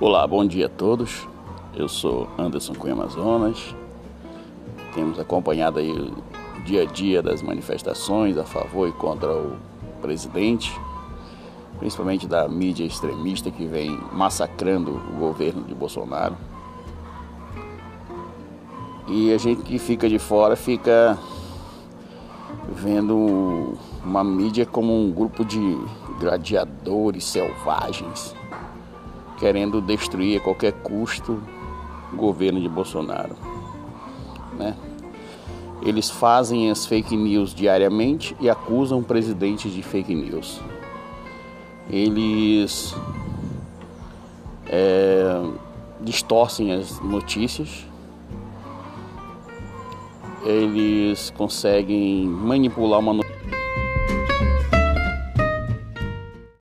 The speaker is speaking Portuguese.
Olá, bom dia a todos. Eu sou Anderson Cunha Amazonas. Temos acompanhado aí o dia a dia das manifestações a favor e contra o presidente, principalmente da mídia extremista que vem massacrando o governo de Bolsonaro. E a gente que fica de fora fica vendo uma mídia como um grupo de gladiadores selvagens querendo destruir a qualquer custo o governo de Bolsonaro. Né? Eles fazem as fake news diariamente e acusam o presidente de fake news. Eles é, distorcem as notícias, eles conseguem manipular uma notícia